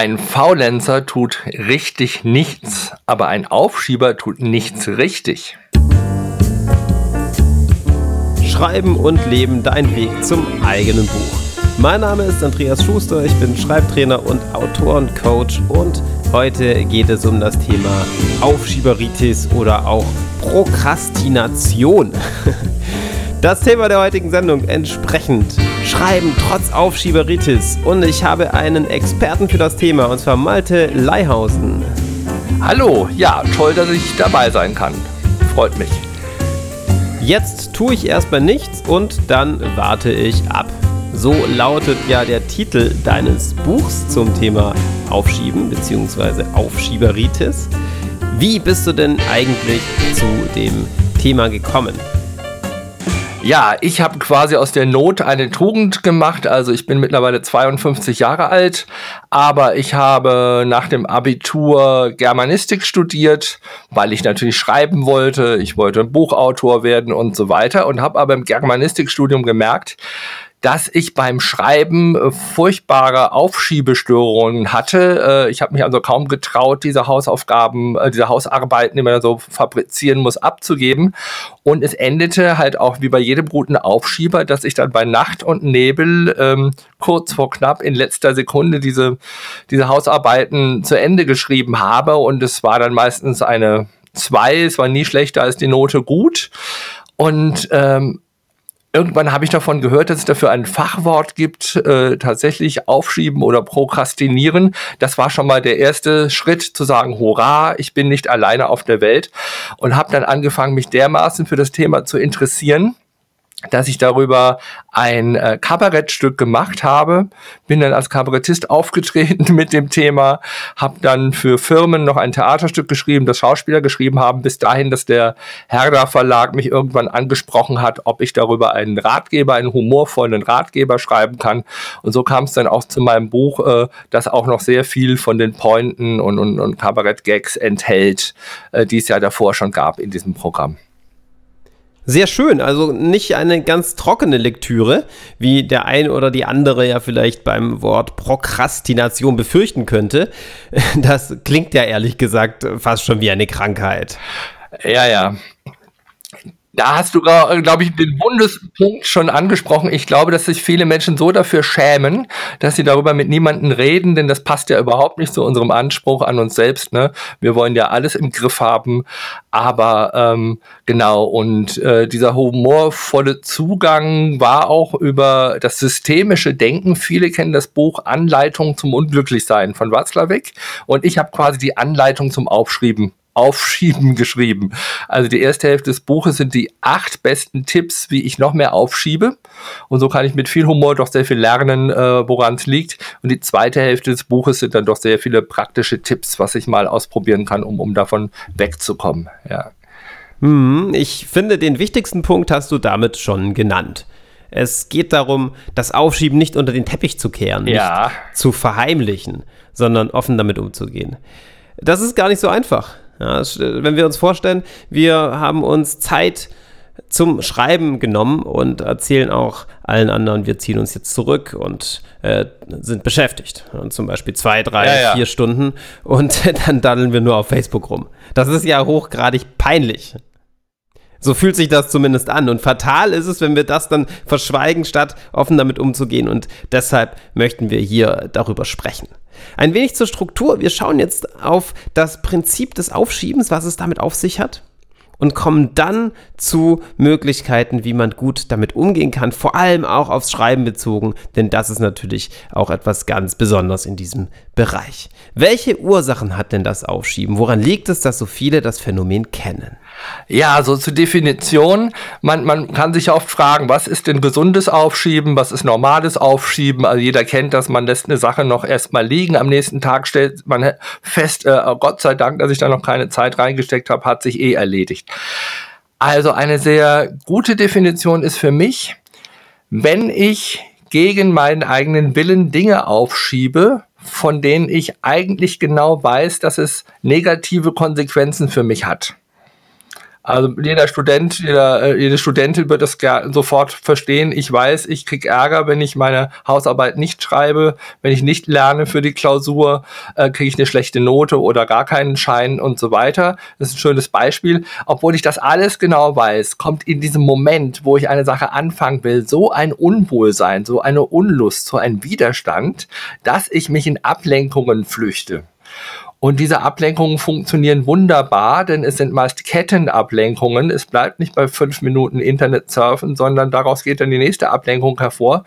Ein Faulenzer tut richtig nichts, aber ein Aufschieber tut nichts richtig. Schreiben und Leben, dein Weg zum eigenen Buch. Mein Name ist Andreas Schuster, ich bin Schreibtrainer und Autorencoach und heute geht es um das Thema Aufschieberitis oder auch Prokrastination. Das Thema der heutigen Sendung entsprechend Schreiben trotz Aufschieberitis. Und ich habe einen Experten für das Thema, und zwar Malte Leihausen. Hallo, ja, toll, dass ich dabei sein kann. Freut mich. Jetzt tue ich erstmal nichts und dann warte ich ab. So lautet ja der Titel deines Buchs zum Thema Aufschieben bzw. Aufschieberitis. Wie bist du denn eigentlich zu dem Thema gekommen? Ja, ich habe quasi aus der Not eine Tugend gemacht. Also ich bin mittlerweile 52 Jahre alt, aber ich habe nach dem Abitur Germanistik studiert, weil ich natürlich schreiben wollte. Ich wollte Buchautor werden und so weiter und habe aber im Germanistikstudium gemerkt, dass ich beim Schreiben äh, furchtbare Aufschiebestörungen hatte. Äh, ich habe mich also kaum getraut, diese Hausaufgaben, äh, diese Hausarbeiten, die man so fabrizieren muss, abzugeben. Und es endete halt auch wie bei jedem guten Aufschieber, dass ich dann bei Nacht und Nebel ähm, kurz vor knapp in letzter Sekunde diese, diese Hausarbeiten zu Ende geschrieben habe. Und es war dann meistens eine zwei, es war nie schlechter als die Note gut. Und ähm, Irgendwann habe ich davon gehört, dass es dafür ein Fachwort gibt, äh, tatsächlich aufschieben oder prokrastinieren. Das war schon mal der erste Schritt zu sagen, hurra, ich bin nicht alleine auf der Welt und habe dann angefangen, mich dermaßen für das Thema zu interessieren, dass ich darüber ein äh, Kabarettstück gemacht habe, bin dann als Kabarettist aufgetreten mit dem Thema, habe dann für Firmen noch ein Theaterstück geschrieben, das Schauspieler geschrieben haben, bis dahin, dass der Herder Verlag mich irgendwann angesprochen hat, ob ich darüber einen Ratgeber, einen humorvollen Ratgeber schreiben kann. Und so kam es dann auch zu meinem Buch, äh, das auch noch sehr viel von den Pointen und, und, und Kabarett-Gags enthält, äh, die es ja davor schon gab in diesem Programm. Sehr schön, also nicht eine ganz trockene Lektüre, wie der ein oder die andere ja vielleicht beim Wort Prokrastination befürchten könnte. Das klingt ja ehrlich gesagt fast schon wie eine Krankheit. Ja, ja. Da hast du, glaube ich, den Bundespunkt schon angesprochen. Ich glaube, dass sich viele Menschen so dafür schämen, dass sie darüber mit niemandem reden, denn das passt ja überhaupt nicht zu unserem Anspruch an uns selbst. Ne? Wir wollen ja alles im Griff haben. Aber ähm, genau, und äh, dieser humorvolle Zugang war auch über das systemische Denken. Viele kennen das Buch Anleitung zum Unglücklichsein von Watzlawick. Und ich habe quasi die Anleitung zum Aufschreiben Aufschieben geschrieben. Also die erste Hälfte des Buches sind die acht besten Tipps, wie ich noch mehr aufschiebe. Und so kann ich mit viel Humor doch sehr viel lernen, äh, woran es liegt. Und die zweite Hälfte des Buches sind dann doch sehr viele praktische Tipps, was ich mal ausprobieren kann, um, um davon wegzukommen. Ja. Hm, ich finde, den wichtigsten Punkt hast du damit schon genannt. Es geht darum, das Aufschieben nicht unter den Teppich zu kehren, ja. nicht zu verheimlichen, sondern offen damit umzugehen. Das ist gar nicht so einfach. Ja, wenn wir uns vorstellen, wir haben uns Zeit zum Schreiben genommen und erzählen auch allen anderen, wir ziehen uns jetzt zurück und äh, sind beschäftigt. Und zum Beispiel zwei, drei, ja, ja. vier Stunden und dann daddeln wir nur auf Facebook rum. Das ist ja hochgradig peinlich. So fühlt sich das zumindest an. Und fatal ist es, wenn wir das dann verschweigen, statt offen damit umzugehen. Und deshalb möchten wir hier darüber sprechen. Ein wenig zur Struktur. Wir schauen jetzt auf das Prinzip des Aufschiebens, was es damit auf sich hat und kommen dann zu Möglichkeiten, wie man gut damit umgehen kann, vor allem auch aufs Schreiben bezogen, denn das ist natürlich auch etwas ganz Besonderes in diesem Bereich. Welche Ursachen hat denn das Aufschieben? Woran liegt es, dass so viele das Phänomen kennen? Ja, so zur Definition. Man, man kann sich oft fragen, was ist denn gesundes Aufschieben, was ist normales Aufschieben? Also jeder kennt das, man lässt eine Sache noch erstmal liegen. Am nächsten Tag stellt man fest, äh, oh Gott sei Dank, dass ich da noch keine Zeit reingesteckt habe, hat sich eh erledigt. Also eine sehr gute Definition ist für mich, wenn ich gegen meinen eigenen Willen Dinge aufschiebe, von denen ich eigentlich genau weiß, dass es negative Konsequenzen für mich hat. Also jeder Student, jeder, äh, jede Studentin wird das sofort verstehen. Ich weiß, ich krieg Ärger, wenn ich meine Hausarbeit nicht schreibe, wenn ich nicht lerne für die Klausur, äh, kriege ich eine schlechte Note oder gar keinen Schein und so weiter. Das ist ein schönes Beispiel. Obwohl ich das alles genau weiß, kommt in diesem Moment, wo ich eine Sache anfangen will, so ein Unwohlsein, so eine Unlust, so ein Widerstand, dass ich mich in Ablenkungen flüchte. Und diese Ablenkungen funktionieren wunderbar, denn es sind meist Kettenablenkungen. Es bleibt nicht bei fünf Minuten Internet surfen, sondern daraus geht dann die nächste Ablenkung hervor.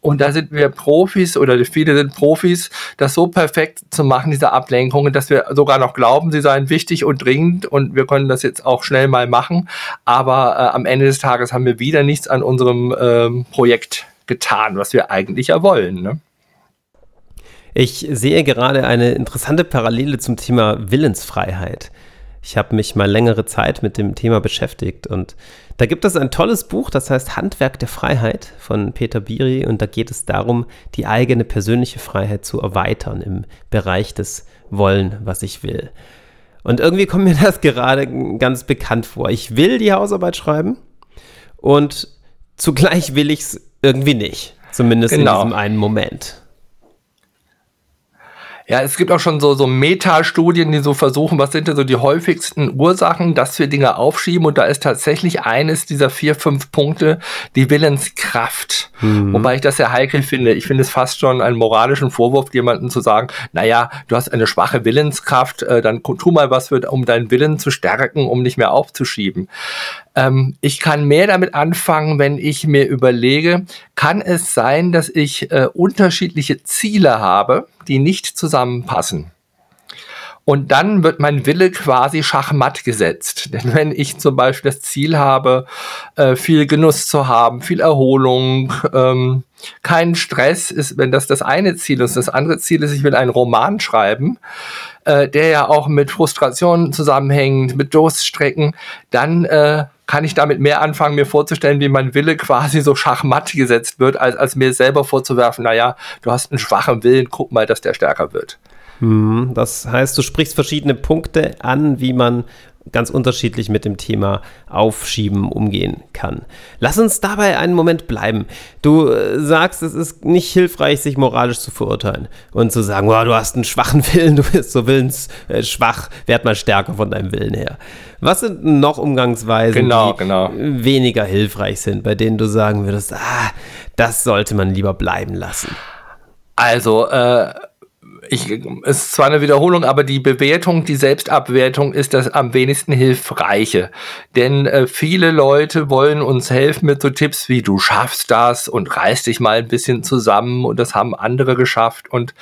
Und da sind wir Profis oder viele sind Profis, das so perfekt zu machen, diese Ablenkungen, dass wir sogar noch glauben, sie seien wichtig und dringend und wir können das jetzt auch schnell mal machen. Aber äh, am Ende des Tages haben wir wieder nichts an unserem ähm, Projekt getan, was wir eigentlich ja wollen. Ne? Ich sehe gerade eine interessante Parallele zum Thema Willensfreiheit. Ich habe mich mal längere Zeit mit dem Thema beschäftigt und da gibt es ein tolles Buch, das heißt Handwerk der Freiheit von Peter Biri und da geht es darum, die eigene persönliche Freiheit zu erweitern im Bereich des Wollen, was ich will. Und irgendwie kommt mir das gerade ganz bekannt vor. Ich will die Hausarbeit schreiben und zugleich will ich es irgendwie nicht. Zumindest genau. in diesem einen Moment. Ja, es gibt auch schon so, so Metastudien, die so versuchen, was sind denn so die häufigsten Ursachen, dass wir Dinge aufschieben. Und da ist tatsächlich eines dieser vier, fünf Punkte die Willenskraft. Mhm. Wobei ich das sehr heikel finde. Ich finde es fast schon einen moralischen Vorwurf, jemandem zu sagen, naja, du hast eine schwache Willenskraft, äh, dann tu mal was, für, um deinen Willen zu stärken, um nicht mehr aufzuschieben. Ähm, ich kann mehr damit anfangen, wenn ich mir überlege, kann es sein, dass ich äh, unterschiedliche Ziele habe, die nicht zusammenpassen. Und dann wird mein Wille quasi schachmatt gesetzt. Denn wenn ich zum Beispiel das Ziel habe, äh, viel Genuss zu haben, viel Erholung, ähm, keinen Stress, ist, wenn das das eine Ziel ist. Das andere Ziel ist, ich will einen Roman schreiben, äh, der ja auch mit Frustrationen zusammenhängt, mit Durststrecken, dann äh, kann ich damit mehr anfangen, mir vorzustellen, wie mein Wille quasi so schachmatt gesetzt wird, als, als mir selber vorzuwerfen, naja, du hast einen schwachen Willen, guck mal, dass der stärker wird. Hm, das heißt, du sprichst verschiedene Punkte an, wie man ganz unterschiedlich mit dem Thema Aufschieben umgehen kann. Lass uns dabei einen Moment bleiben. Du äh, sagst, es ist nicht hilfreich, sich moralisch zu verurteilen und zu sagen, oh, du hast einen schwachen Willen, du bist so willensschwach, werd mal stärker von deinem Willen her. Was sind noch Umgangsweisen, genau, die genau. weniger hilfreich sind, bei denen du sagen würdest, ah, das sollte man lieber bleiben lassen? Also, äh, ich, ist zwar eine Wiederholung, aber die Bewertung, die Selbstabwertung ist das am wenigsten hilfreiche. Denn äh, viele Leute wollen uns helfen mit so Tipps wie du schaffst das und reiß dich mal ein bisschen zusammen und das haben andere geschafft. Und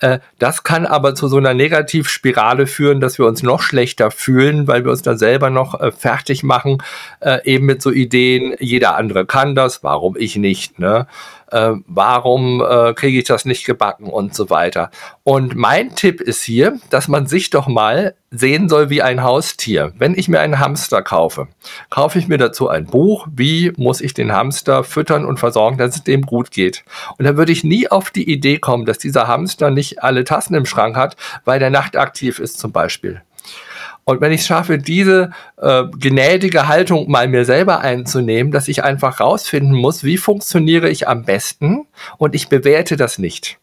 äh, das kann aber zu so einer Negativspirale führen, dass wir uns noch schlechter fühlen, weil wir uns dann selber noch äh, fertig machen, äh, eben mit so Ideen, jeder andere kann das, warum ich nicht, ne? Äh, warum äh, kriege ich das nicht gebacken und so weiter. Und mein Tipp ist hier, dass man sich doch mal sehen soll wie ein Haustier. Wenn ich mir einen Hamster kaufe, kaufe ich mir dazu ein Buch, wie muss ich den Hamster füttern und versorgen, dass es dem gut geht. Und dann würde ich nie auf die Idee kommen, dass dieser Hamster nicht alle Tassen im Schrank hat, weil der nachtaktiv ist zum Beispiel. Und wenn ich es schaffe, diese äh, gnädige Haltung mal mir selber einzunehmen, dass ich einfach rausfinden muss, wie funktioniere ich am besten und ich bewerte das nicht.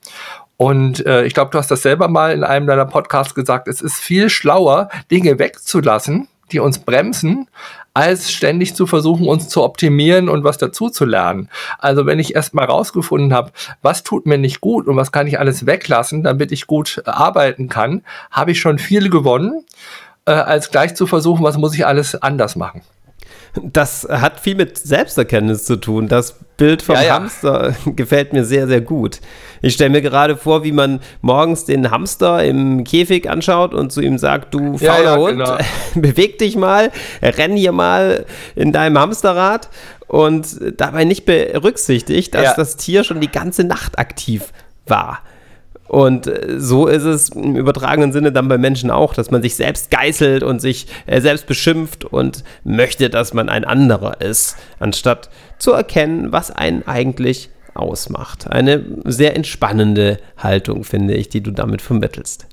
Und äh, ich glaube, du hast das selber mal in einem deiner Podcasts gesagt, es ist viel schlauer, Dinge wegzulassen, die uns bremsen, als ständig zu versuchen, uns zu optimieren und was dazu zu lernen. Also wenn ich erstmal rausgefunden habe, was tut mir nicht gut und was kann ich alles weglassen, damit ich gut arbeiten kann, habe ich schon viel gewonnen äh, als gleich zu versuchen, was muss ich alles anders machen. Das hat viel mit Selbsterkenntnis zu tun. Das Bild vom ja, ja. Hamster gefällt mir sehr, sehr gut. Ich stelle mir gerade vor, wie man morgens den Hamster im Käfig anschaut und zu ihm sagt, du fauler ja, Hund, genau. beweg dich mal, renn hier mal in deinem Hamsterrad und dabei nicht berücksichtigt, dass das Tier schon die ganze Nacht aktiv war. Und äh, so ist es im übertragenen Sinne dann bei Menschen auch, dass man sich selbst geißelt und sich äh, selbst beschimpft und möchte, dass man ein anderer ist, anstatt zu erkennen, was einen eigentlich ausmacht. Eine sehr entspannende Haltung, finde ich, die du damit vermittelst.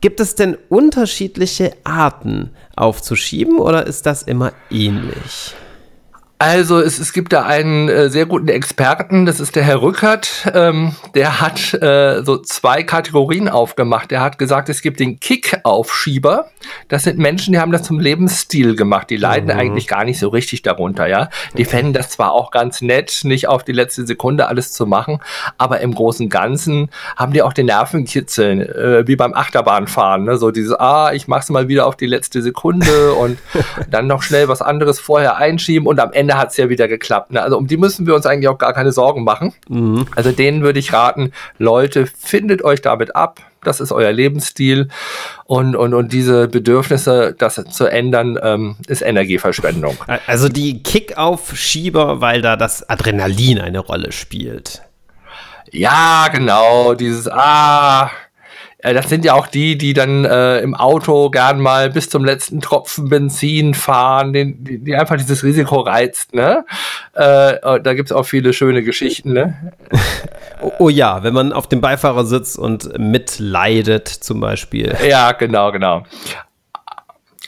Gibt es denn unterschiedliche Arten aufzuschieben oder ist das immer ähnlich? Also es, es gibt da einen äh, sehr guten Experten, das ist der Herr Rückert, ähm, der hat äh, so zwei Kategorien aufgemacht. Der hat gesagt, es gibt den Kick-Aufschieber. Das sind Menschen, die haben das zum Lebensstil gemacht. Die leiden mhm. eigentlich gar nicht so richtig darunter, ja. Die fänden das zwar auch ganz nett, nicht auf die letzte Sekunde alles zu machen, aber im Großen und Ganzen haben die auch den Nervenkitzeln, äh, wie beim Achterbahnfahren. Ne? So dieses, ah, ich mach's mal wieder auf die letzte Sekunde und dann noch schnell was anderes vorher einschieben und am Ende Ende hat es ja wieder geklappt. Ne? Also um die müssen wir uns eigentlich auch gar keine Sorgen machen. Mhm. Also denen würde ich raten, Leute, findet euch damit ab. Das ist euer Lebensstil. Und, und, und diese Bedürfnisse, das zu ändern, ähm, ist Energieverschwendung. Also die Kick-Auf-Schieber, weil da das Adrenalin eine Rolle spielt. Ja, genau. Dieses, ah, das sind ja auch die, die dann äh, im Auto gern mal bis zum letzten Tropfen Benzin fahren, den, die, die einfach dieses Risiko reizt. Ne? Äh, da gibt's auch viele schöne Geschichten. Ne? oh, oh, ja, wenn man auf dem Beifahrersitz und mitleidet zum Beispiel. Ja, genau, genau.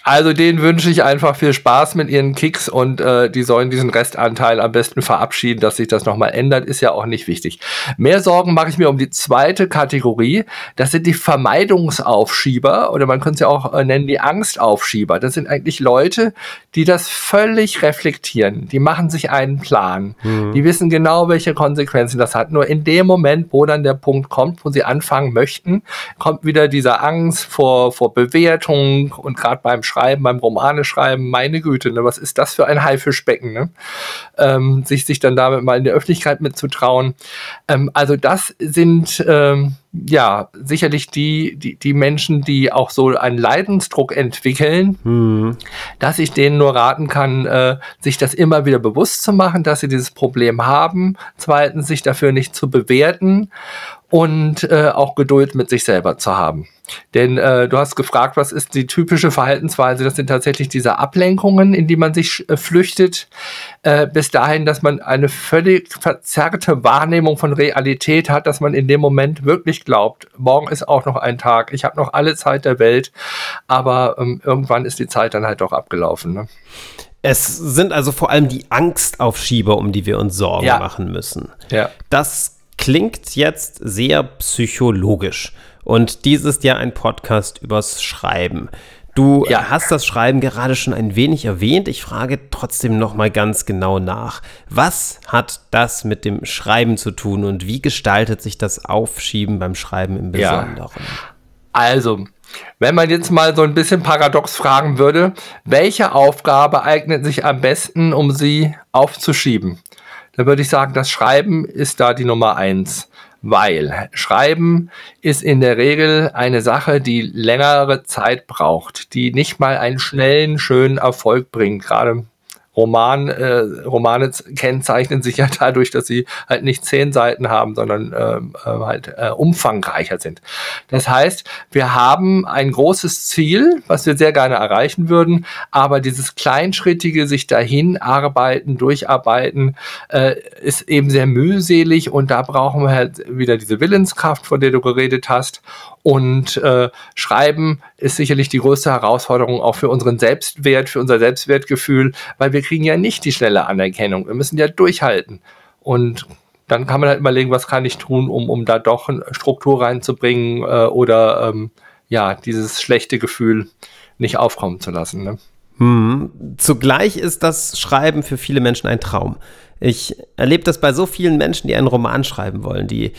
Also denen wünsche ich einfach viel Spaß mit ihren Kicks und äh, die sollen diesen Restanteil am besten verabschieden, dass sich das nochmal ändert, ist ja auch nicht wichtig. Mehr Sorgen mache ich mir um die zweite Kategorie. Das sind die Vermeidungsaufschieber oder man könnte es ja auch äh, nennen die Angstaufschieber. Das sind eigentlich Leute, die das völlig reflektieren. Die machen sich einen Plan. Mhm. Die wissen genau, welche Konsequenzen das hat. Nur in dem Moment, wo dann der Punkt kommt, wo sie anfangen möchten, kommt wieder diese Angst vor, vor Bewertung und gerade beim Schreiben, beim Romane schreiben, meine Güte, ne, was ist das für ein Haifischbecken, ne? Ähm, sich, sich dann damit mal in der Öffentlichkeit mitzutrauen. Ähm, also das sind ähm, ja sicherlich die, die, die Menschen, die auch so einen Leidensdruck entwickeln, mhm. dass ich denen nur raten kann, äh, sich das immer wieder bewusst zu machen, dass sie dieses Problem haben. Zweitens, sich dafür nicht zu bewerten und äh, auch Geduld mit sich selber zu haben. Denn äh, du hast gefragt, was ist die typische Verhaltensweise? Das sind tatsächlich diese Ablenkungen, in die man sich äh, flüchtet, äh, bis dahin, dass man eine völlig verzerrte Wahrnehmung von Realität hat, dass man in dem Moment wirklich glaubt, morgen ist auch noch ein Tag, ich habe noch alle Zeit der Welt, aber ähm, irgendwann ist die Zeit dann halt doch abgelaufen. Ne? Es sind also vor allem die Angstaufschieber, um die wir uns Sorgen ja. machen müssen. Ja. Das klingt jetzt sehr psychologisch. Und dies ist ja ein Podcast übers Schreiben. Du ja. hast das Schreiben gerade schon ein wenig erwähnt. Ich frage trotzdem noch mal ganz genau nach. Was hat das mit dem Schreiben zu tun und wie gestaltet sich das Aufschieben beim Schreiben im Besonderen? Ja. Also, wenn man jetzt mal so ein bisschen paradox fragen würde, welche Aufgabe eignet sich am besten, um sie aufzuschieben? Da würde ich sagen, das Schreiben ist da die Nummer eins weil Schreiben ist in der Regel eine Sache, die längere Zeit braucht, die nicht mal einen schnellen, schönen Erfolg bringt. Gerade Roman, äh, Romane kennzeichnen sich ja dadurch, dass sie halt nicht zehn Seiten haben, sondern ähm, äh, halt äh, umfangreicher sind. Das heißt, wir haben ein großes Ziel, was wir sehr gerne erreichen würden, aber dieses kleinschrittige sich dahin arbeiten, durcharbeiten, äh, ist eben sehr mühselig und da brauchen wir halt wieder diese Willenskraft, von der du geredet hast und äh, Schreiben ist sicherlich die größte Herausforderung auch für unseren Selbstwert, für unser Selbstwertgefühl, weil wir kriegen ja nicht die schnelle Anerkennung. Wir müssen ja durchhalten. Und dann kann man halt überlegen, was kann ich tun, um, um da doch eine Struktur reinzubringen äh, oder ähm, ja, dieses schlechte Gefühl nicht aufkommen zu lassen. Ne? Hm. Zugleich ist das Schreiben für viele Menschen ein Traum. Ich erlebe das bei so vielen Menschen, die einen Roman schreiben wollen, die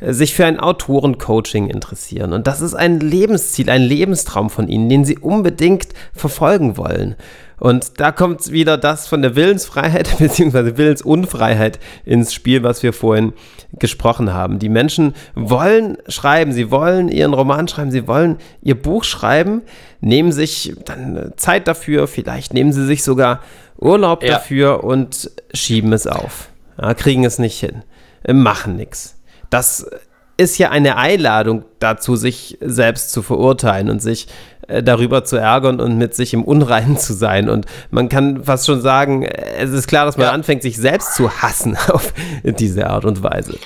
äh, sich für ein Autorencoaching interessieren. Und das ist ein Lebensziel, ein Lebenstraum von ihnen, den sie unbedingt verfolgen wollen. Und da kommt wieder das von der Willensfreiheit bzw. Willensunfreiheit ins Spiel, was wir vorhin gesprochen haben. Die Menschen wollen schreiben, sie wollen ihren Roman schreiben, sie wollen ihr Buch schreiben, nehmen sich dann Zeit dafür, vielleicht nehmen sie sich sogar Urlaub ja. dafür und schieben es auf. Ja, kriegen es nicht hin, machen nichts. Das ist ja eine Einladung, dazu, sich selbst zu verurteilen und sich äh, darüber zu ärgern und mit sich im Unreinen zu sein. Und man kann fast schon sagen, es ist klar, dass man ja. anfängt, sich selbst zu hassen auf diese Art und Weise.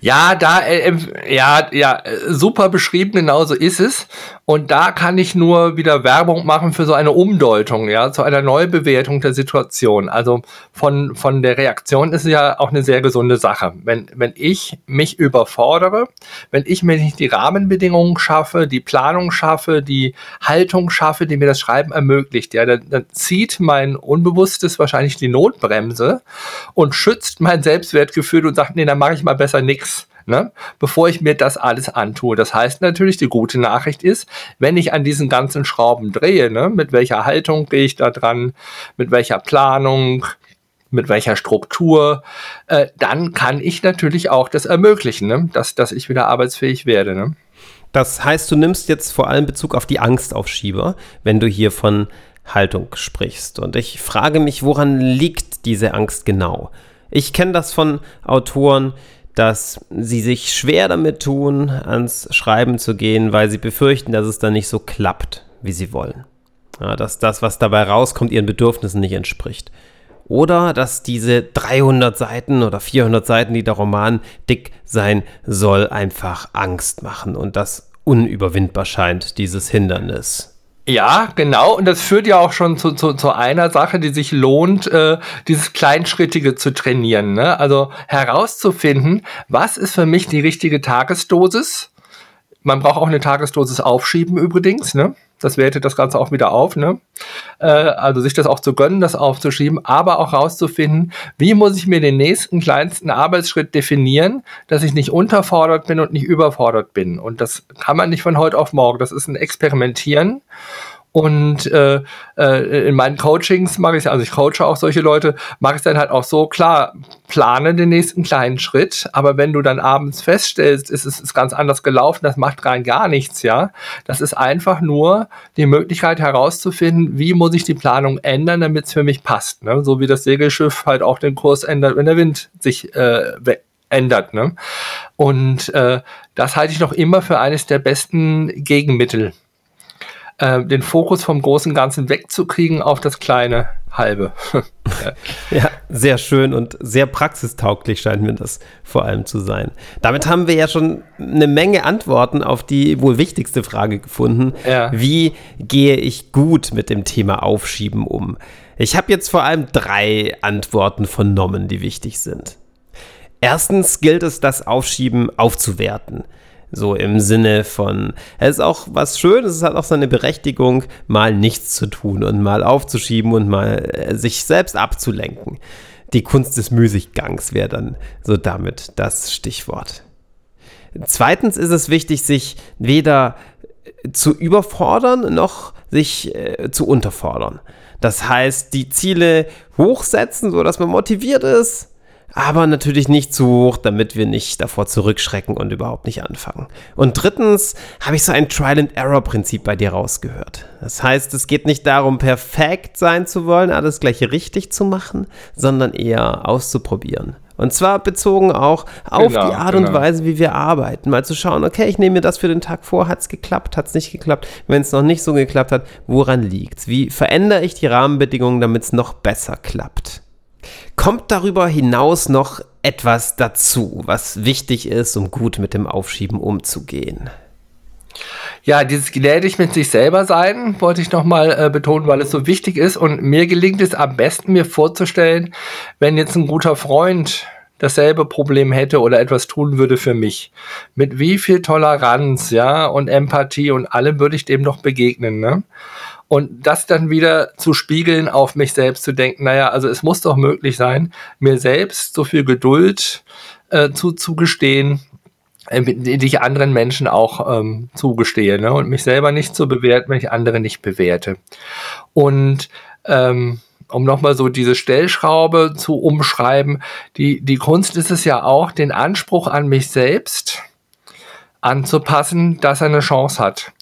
Ja, da, äh, ja, ja, super beschrieben, genauso ist es. Und da kann ich nur wieder Werbung machen für so eine Umdeutung, ja, zu einer Neubewertung der Situation. Also von, von der Reaktion ist es ja auch eine sehr gesunde Sache. Wenn, wenn ich mich überfordere, wenn ich mir nicht die Rahmenbedingungen schaffe, die Planung schaffe, die Haltung schaffe, die mir das Schreiben ermöglicht, ja, dann, dann zieht mein Unbewusstes wahrscheinlich die Notbremse und schützt mein Selbstwertgefühl und sagt, nee, dann mache ich mal besser nichts ne, bevor ich mir das alles antue. Das heißt natürlich, die gute Nachricht ist, wenn ich an diesen ganzen Schrauben drehe, ne, mit welcher Haltung gehe ich da dran, mit welcher Planung, mit welcher Struktur, äh, dann kann ich natürlich auch das ermöglichen, ne, dass, dass ich wieder arbeitsfähig werde. Ne. Das heißt, du nimmst jetzt vor allem Bezug auf die Angstaufschieber, wenn du hier von Haltung sprichst. Und ich frage mich, woran liegt diese Angst genau? Ich kenne das von Autoren, dass sie sich schwer damit tun, ans Schreiben zu gehen, weil sie befürchten, dass es dann nicht so klappt, wie sie wollen. Ja, dass das, was dabei rauskommt, ihren Bedürfnissen nicht entspricht. Oder dass diese 300 Seiten oder 400 Seiten, die der Roman dick sein soll, einfach Angst machen und das unüberwindbar scheint, dieses Hindernis. Ja, genau. Und das führt ja auch schon zu, zu, zu einer Sache, die sich lohnt, äh, dieses Kleinschrittige zu trainieren. Ne? Also herauszufinden, was ist für mich die richtige Tagesdosis. Man braucht auch eine Tagesdosis aufschieben übrigens. Ne? Das wertet das Ganze auch wieder auf. Ne? Äh, also sich das auch zu gönnen, das aufzuschieben, aber auch rauszufinden, wie muss ich mir den nächsten kleinsten Arbeitsschritt definieren, dass ich nicht unterfordert bin und nicht überfordert bin. Und das kann man nicht von heute auf morgen. Das ist ein Experimentieren. Und äh, äh, in meinen Coachings mache ich, also ich coache auch solche Leute, mache ich dann halt auch so, klar, plane den nächsten kleinen Schritt, aber wenn du dann abends feststellst, ist es ist ganz anders gelaufen, das macht rein gar nichts, ja. Das ist einfach nur die Möglichkeit herauszufinden, wie muss ich die Planung ändern, damit es für mich passt. Ne? So wie das Segelschiff halt auch den Kurs ändert, wenn der Wind sich äh, ändert. Ne? Und äh, das halte ich noch immer für eines der besten Gegenmittel äh, den Fokus vom großen Ganzen wegzukriegen auf das kleine halbe. ja, sehr schön und sehr praxistauglich scheint mir das vor allem zu sein. Damit haben wir ja schon eine Menge Antworten auf die wohl wichtigste Frage gefunden. Ja. Wie gehe ich gut mit dem Thema Aufschieben um? Ich habe jetzt vor allem drei Antworten vernommen, die wichtig sind. Erstens gilt es, das Aufschieben aufzuwerten. So im Sinne von, es ist auch was Schönes, es hat auch seine Berechtigung, mal nichts zu tun und mal aufzuschieben und mal äh, sich selbst abzulenken. Die Kunst des Müßiggangs wäre dann so damit das Stichwort. Zweitens ist es wichtig, sich weder äh, zu überfordern noch sich äh, zu unterfordern. Das heißt, die Ziele hochsetzen, sodass man motiviert ist, aber natürlich nicht zu hoch, damit wir nicht davor zurückschrecken und überhaupt nicht anfangen. Und drittens habe ich so ein Trial-and-Error-Prinzip bei dir rausgehört. Das heißt, es geht nicht darum, perfekt sein zu wollen, alles gleich richtig zu machen, sondern eher auszuprobieren. Und zwar bezogen auch auf genau, die Art genau. und Weise, wie wir arbeiten. Mal zu schauen, okay, ich nehme mir das für den Tag vor, hat es geklappt, hat es nicht geklappt. Wenn es noch nicht so geklappt hat, woran liegt es? Wie verändere ich die Rahmenbedingungen, damit es noch besser klappt? Kommt darüber hinaus noch etwas dazu, was wichtig ist, um gut mit dem Aufschieben umzugehen? Ja, dieses gnädig mit sich selber sein, wollte ich nochmal äh, betonen, weil es so wichtig ist. Und mir gelingt es am besten, mir vorzustellen, wenn jetzt ein guter Freund dasselbe Problem hätte oder etwas tun würde für mich. Mit wie viel Toleranz, ja, und Empathie und allem würde ich dem noch begegnen, ne? Und das dann wieder zu spiegeln, auf mich selbst zu denken, naja, also es muss doch möglich sein, mir selbst so viel Geduld äh, zuzugestehen, äh, die ich anderen Menschen auch ähm, zugestehe, ne? und mich selber nicht zu bewerten, wenn ich andere nicht bewerte. Und ähm, um nochmal so diese Stellschraube zu umschreiben, die, die Kunst ist es ja auch, den Anspruch an mich selbst anzupassen, dass er eine Chance hat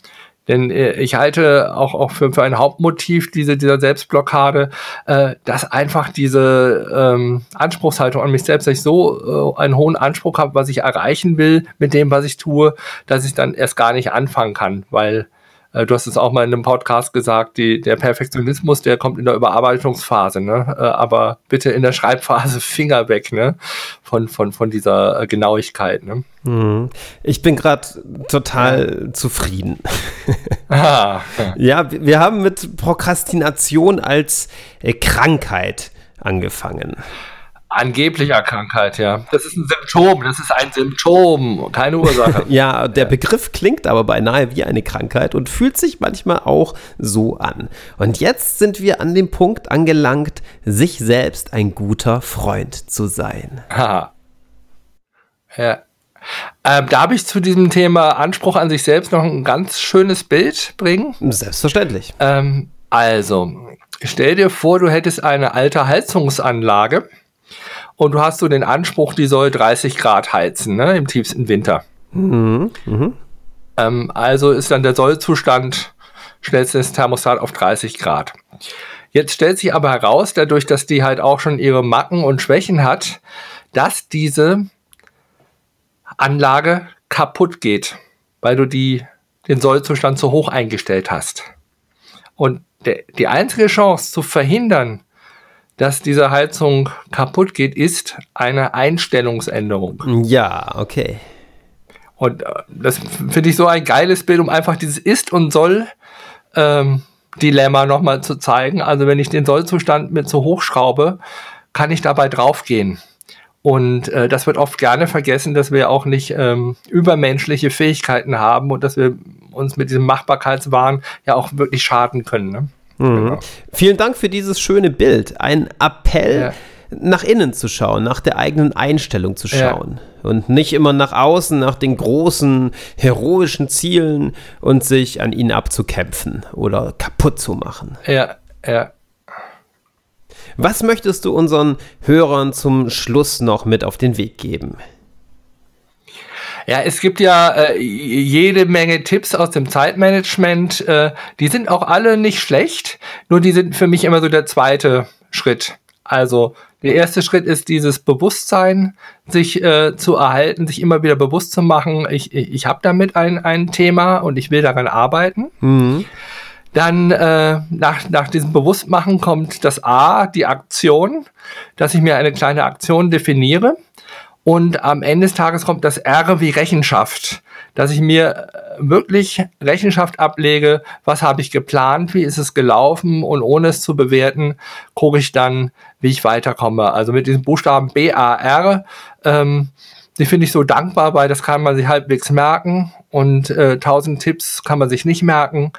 Denn äh, ich halte auch, auch für, für ein Hauptmotiv diese, dieser Selbstblockade, äh, dass einfach diese ähm, Anspruchshaltung an mich selbst, dass ich so äh, einen hohen Anspruch habe, was ich erreichen will mit dem, was ich tue, dass ich dann erst gar nicht anfangen kann, weil du hast es auch mal in einem Podcast gesagt, die, der Perfektionismus, der kommt in der Überarbeitungsphase, ne? Äh, aber bitte in der Schreibphase Finger weg, ne? Von, von, von dieser äh, Genauigkeit, ne? Mhm. Ich bin gerade total zufrieden. Ah, ja. ja, wir haben mit Prokrastination als Krankheit angefangen. Angeblicher Krankheit, ja. Das ist ein Symptom, das ist ein Symptom, keine Ursache. ja, der Begriff klingt aber beinahe wie eine Krankheit und fühlt sich manchmal auch so an. Und jetzt sind wir an dem Punkt angelangt, sich selbst ein guter Freund zu sein. Haha. Ja. Ähm, darf ich zu diesem Thema Anspruch an sich selbst noch ein ganz schönes Bild bringen? Selbstverständlich. Ähm, also, stell dir vor, du hättest eine alte Heizungsanlage und du hast so den Anspruch, die soll 30 Grad heizen, ne, im tiefsten Winter. Mhm. Mhm. Ähm, also ist dann der Sollzustand, stellst du das Thermostat auf 30 Grad. Jetzt stellt sich aber heraus, dadurch, dass die halt auch schon ihre Macken und Schwächen hat, dass diese Anlage kaputt geht, weil du die, den Sollzustand zu hoch eingestellt hast. Und die einzige Chance zu verhindern, dass diese Heizung kaputt geht, ist eine Einstellungsänderung. Ja, okay. Und äh, das finde ich so ein geiles Bild, um einfach dieses Ist und Soll ähm, Dilemma nochmal zu zeigen. Also wenn ich den Sollzustand mit so hochschraube, kann ich dabei draufgehen. Und äh, das wird oft gerne vergessen, dass wir auch nicht ähm, übermenschliche Fähigkeiten haben und dass wir uns mit diesem Machbarkeitswahn ja auch wirklich schaden können. Ne? Mhm. Genau. Vielen Dank für dieses schöne Bild. Ein Appell. Ja nach innen zu schauen, nach der eigenen Einstellung zu schauen ja. und nicht immer nach außen, nach den großen, heroischen Zielen und sich an ihnen abzukämpfen oder kaputt zu machen. Ja, ja. Was möchtest du unseren Hörern zum Schluss noch mit auf den Weg geben? Ja, es gibt ja äh, jede Menge Tipps aus dem Zeitmanagement. Äh, die sind auch alle nicht schlecht, nur die sind für mich immer so der zweite Schritt. Also der erste Schritt ist dieses Bewusstsein, sich äh, zu erhalten, sich immer wieder bewusst zu machen, ich, ich, ich habe damit ein, ein Thema und ich will daran arbeiten. Mhm. Dann äh, nach, nach diesem Bewusstmachen kommt das A, die Aktion, dass ich mir eine kleine Aktion definiere. Und am Ende des Tages kommt das R wie Rechenschaft, dass ich mir äh, wirklich Rechenschaft ablege, was habe ich geplant, wie ist es gelaufen und ohne es zu bewerten, gucke ich dann, wie ich weiterkomme. Also mit diesem Buchstaben B, A, R, ähm, die finde ich so dankbar, weil das kann man sich halbwegs merken und äh, tausend Tipps kann man sich nicht merken.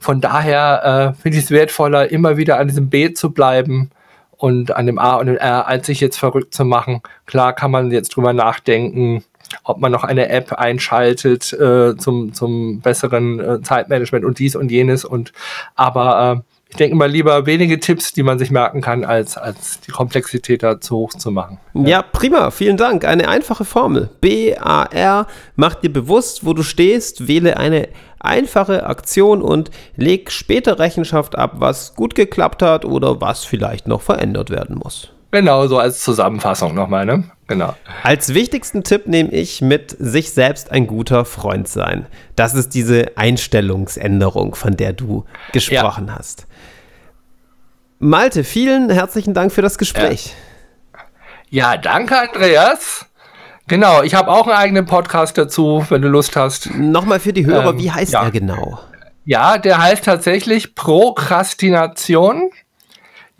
Von daher äh, finde ich es wertvoller, immer wieder an diesem B zu bleiben und an dem A und dem R, als sich jetzt verrückt zu machen. Klar kann man jetzt drüber nachdenken, ob man noch eine App einschaltet äh, zum, zum besseren äh, Zeitmanagement und dies und jenes und aber äh, ich denke mal lieber wenige Tipps, die man sich merken kann, als, als die Komplexität da zu hoch zu machen. Ja. ja, prima, vielen Dank. Eine einfache Formel. B-A-R, mach dir bewusst, wo du stehst, wähle eine einfache Aktion und leg später Rechenschaft ab, was gut geklappt hat oder was vielleicht noch verändert werden muss. Genau, so als Zusammenfassung nochmal, ne? Genau. Als wichtigsten Tipp nehme ich mit sich selbst ein guter Freund sein. Das ist diese Einstellungsänderung, von der du gesprochen ja. hast. Malte, vielen herzlichen Dank für das Gespräch. Ja, ja danke, Andreas. Genau, ich habe auch einen eigenen Podcast dazu, wenn du Lust hast. Nochmal für die Hörer, ähm, wie heißt ja. er genau? Ja, der heißt tatsächlich Prokrastination,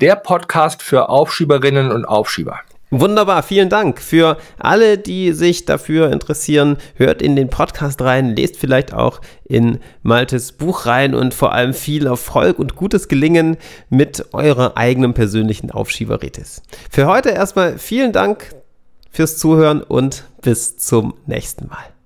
der Podcast für Aufschieberinnen und Aufschieber. Wunderbar, vielen Dank. Für alle, die sich dafür interessieren, hört in den Podcast rein, lest vielleicht auch in Maltes Buch rein und vor allem viel Erfolg und gutes Gelingen mit eurer eigenen persönlichen Aufschieberitis. Für heute erstmal vielen Dank fürs Zuhören und bis zum nächsten Mal.